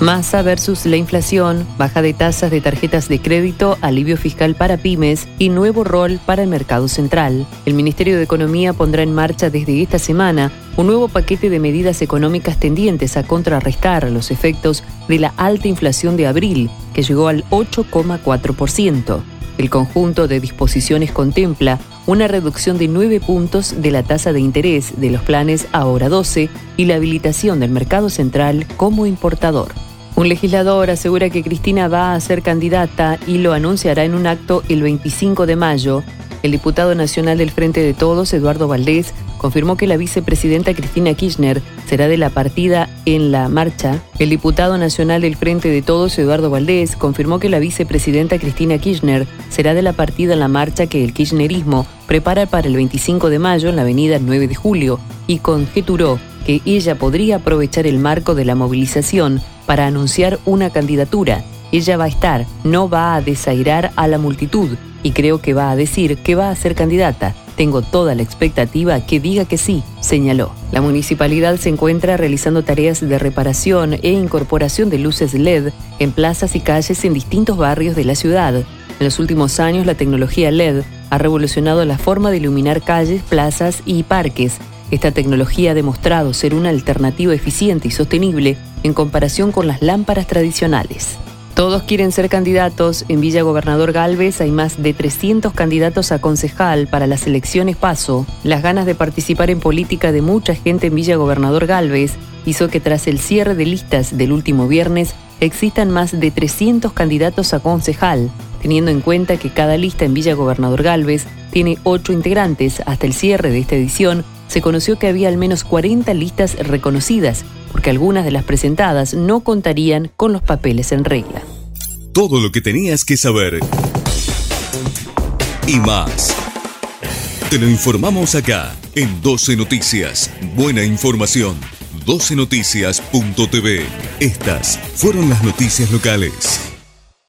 Masa versus la inflación, baja de tasas de tarjetas de crédito, alivio fiscal para pymes y nuevo rol para el mercado central. El Ministerio de Economía pondrá en marcha desde esta semana un nuevo paquete de medidas económicas tendientes a contrarrestar los efectos de la alta inflación de abril, que llegó al 8,4%. El conjunto de disposiciones contempla una reducción de 9 puntos de la tasa de interés de los planes ahora 12 y la habilitación del mercado central como importador. Un legislador asegura que Cristina va a ser candidata y lo anunciará en un acto el 25 de mayo. El diputado nacional del Frente de Todos, Eduardo Valdés, confirmó que la vicepresidenta Cristina Kirchner será de la partida en la marcha. El diputado nacional del Frente de Todos, Eduardo Valdés, confirmó que la vicepresidenta Cristina Kirchner será de la partida en la marcha que el kirchnerismo prepara para el 25 de mayo en la avenida 9 de julio y conjeturó que ella podría aprovechar el marco de la movilización para anunciar una candidatura. Ella va a estar, no va a desairar a la multitud y creo que va a decir que va a ser candidata. Tengo toda la expectativa que diga que sí, señaló. La municipalidad se encuentra realizando tareas de reparación e incorporación de luces LED en plazas y calles en distintos barrios de la ciudad. En los últimos años la tecnología LED ha revolucionado la forma de iluminar calles, plazas y parques. Esta tecnología ha demostrado ser una alternativa eficiente y sostenible en comparación con las lámparas tradicionales. Todos quieren ser candidatos. En Villa Gobernador Galvez hay más de 300 candidatos a concejal para las elecciones PASO. Las ganas de participar en política de mucha gente en Villa Gobernador Galvez hizo que tras el cierre de listas del último viernes existan más de 300 candidatos a concejal, teniendo en cuenta que cada lista en Villa Gobernador Galvez tiene 8 integrantes. Hasta el cierre de esta edición se conoció que había al menos 40 listas reconocidas, porque algunas de las presentadas no contarían con los papeles en regla. Todo lo que tenías que saber y más. Te lo informamos acá en 12 Noticias. Buena información. 12noticias.tv. Estas fueron las noticias locales.